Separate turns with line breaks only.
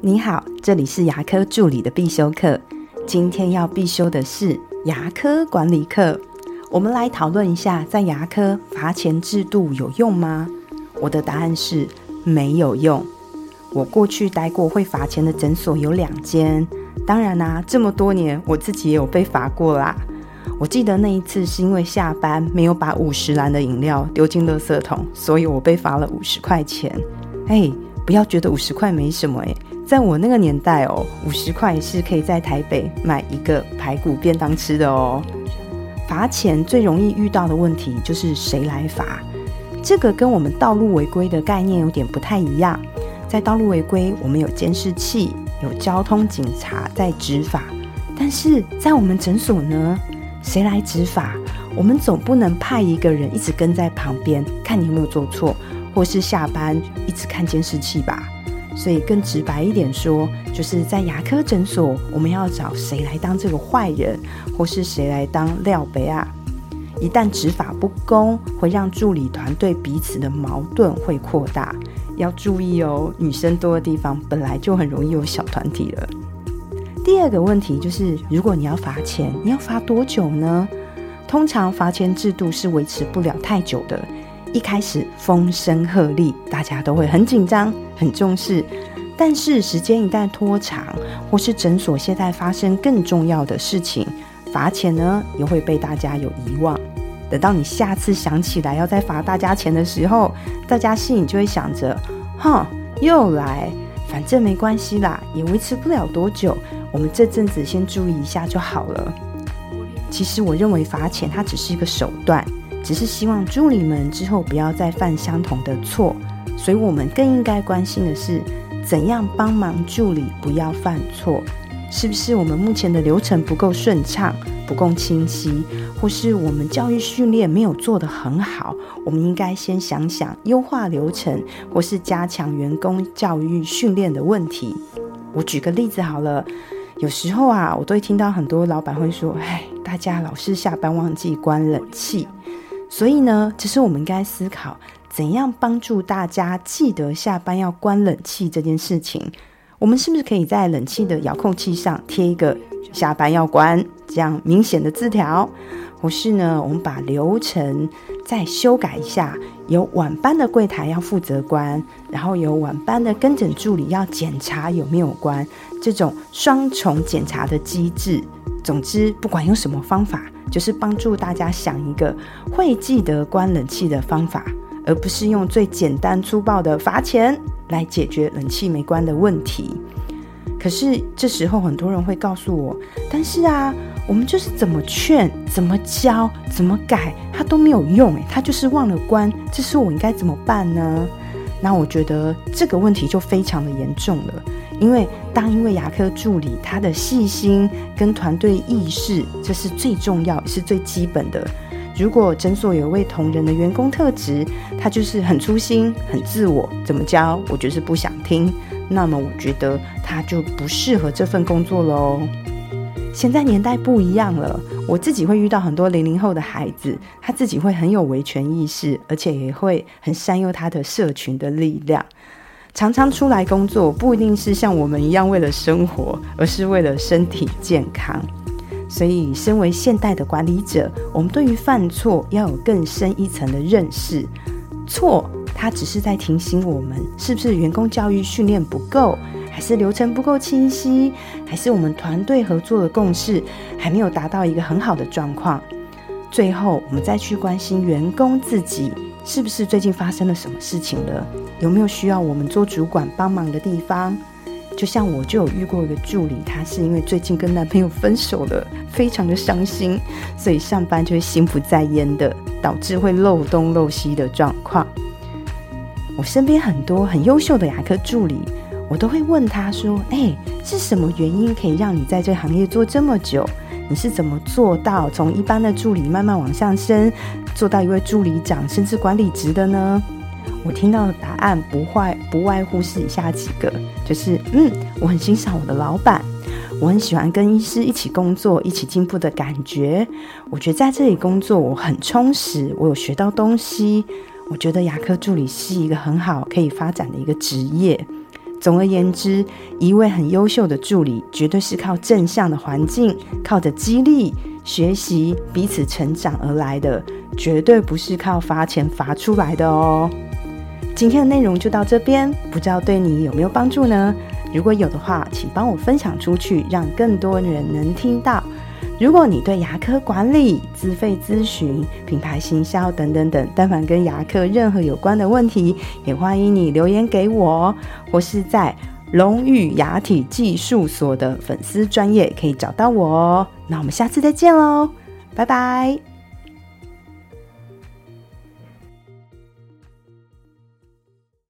你好，这里是牙科助理的必修课。今天要必修的是牙科管理课。我们来讨论一下，在牙科罚钱制度有用吗？我的答案是没有用。我过去待过会罚钱的诊所有两间，当然啦，这么多年我自己也有被罚过啦。我记得那一次是因为下班没有把五十兰的饮料丢进垃圾桶，所以我被罚了五十块钱。哎。不要觉得五十块没什么诶，在我那个年代哦，五十块是可以在台北买一个排骨便当吃的哦。罚钱最容易遇到的问题就是谁来罚，这个跟我们道路违规的概念有点不太一样。在道路违规，我们有监视器，有交通警察在执法，但是在我们诊所呢，谁来执法？我们总不能派一个人一直跟在旁边，看你有没有做错。或是下班一直看监视器吧，所以更直白一点说，就是在牙科诊所，我们要找谁来当这个坏人，或是谁来当廖北啊？一旦执法不公，会让助理团队彼此的矛盾会扩大，要注意哦。女生多的地方本来就很容易有小团体了。第二个问题就是，如果你要罚钱，你要罚多久呢？通常罚钱制度是维持不了太久的。一开始风声鹤唳，大家都会很紧张、很重视。但是时间一旦拖长，或是诊所现在发生更重要的事情，罚钱呢也会被大家有遗忘。等到你下次想起来要再罚大家钱的时候，大家心里就会想着：哼，又来，反正没关系啦，也维持不了多久。我们这阵子先注意一下就好了。其实我认为罚钱它只是一个手段。只是希望助理们之后不要再犯相同的错，所以我们更应该关心的是，怎样帮忙助理不要犯错？是不是我们目前的流程不够顺畅、不够清晰，或是我们教育训练没有做得很好？我们应该先想想优化流程，或是加强员工教育训练的问题。我举个例子好了，有时候啊，我都会听到很多老板会说：“哎，大家老是下班忘记关冷气。”所以呢，其实我们应该思考怎样帮助大家记得下班要关冷气这件事情。我们是不是可以在冷气的遥控器上贴一个“下班要关”这样明显的字条？或是呢，我们把流程再修改一下，由晚班的柜台要负责关，然后由晚班的跟诊助理要检查有没有关，这种双重检查的机制。总之，不管用什么方法。就是帮助大家想一个会记得关冷气的方法，而不是用最简单粗暴的罚钱来解决冷气没关的问题。可是这时候很多人会告诉我：“但是啊，我们就是怎么劝、怎么教、怎么改，他都没有用。诶，他就是忘了关，这是我应该怎么办呢？”那我觉得这个问题就非常的严重了。因为当一位牙科助理，他的细心跟团队意识，这是最重要，是最基本的。如果诊所有位同仁的员工特质，他就是很粗心、很自我，怎么教我就是不想听，那么我觉得他就不适合这份工作喽。现在年代不一样了，我自己会遇到很多零零后的孩子，他自己会很有维权意识，而且也会很善用他的社群的力量。常常出来工作，不一定是像我们一样为了生活，而是为了身体健康。所以，身为现代的管理者，我们对于犯错要有更深一层的认识。错，它只是在提醒我们，是不是员工教育训练不够，还是流程不够清晰，还是我们团队合作的共识还没有达到一个很好的状况。最后，我们再去关心员工自己。是不是最近发生了什么事情了？有没有需要我们做主管帮忙的地方？就像我就有遇过一个助理，她是因为最近跟男朋友分手了，非常的伤心，所以上班就会心不在焉的，导致会漏东漏西的状况。我身边很多很优秀的牙科助理，我都会问他说：“哎，是什么原因可以让你在这行业做这么久？”你是怎么做到从一般的助理慢慢往上升，做到一位助理长甚至管理职的呢？我听到的答案不坏，不外乎是以下几个，就是嗯，我很欣赏我的老板，我很喜欢跟医师一起工作、一起进步的感觉。我觉得在这里工作我很充实，我有学到东西。我觉得牙科助理是一个很好可以发展的一个职业。总而言之，一位很优秀的助理，绝对是靠正向的环境，靠着激励、学习、彼此成长而来的，绝对不是靠罚钱罚出来的哦。今天的内容就到这边，不知道对你有没有帮助呢？如果有的话，请帮我分享出去，让更多人能听到。如果你对牙科管理、自费咨询、品牌行销等等等，但凡跟牙科任何有关的问题，也欢迎你留言给我，或是在龙宇牙体技术所的粉丝专业可以找到我哦。那我们下次再见喽，拜拜。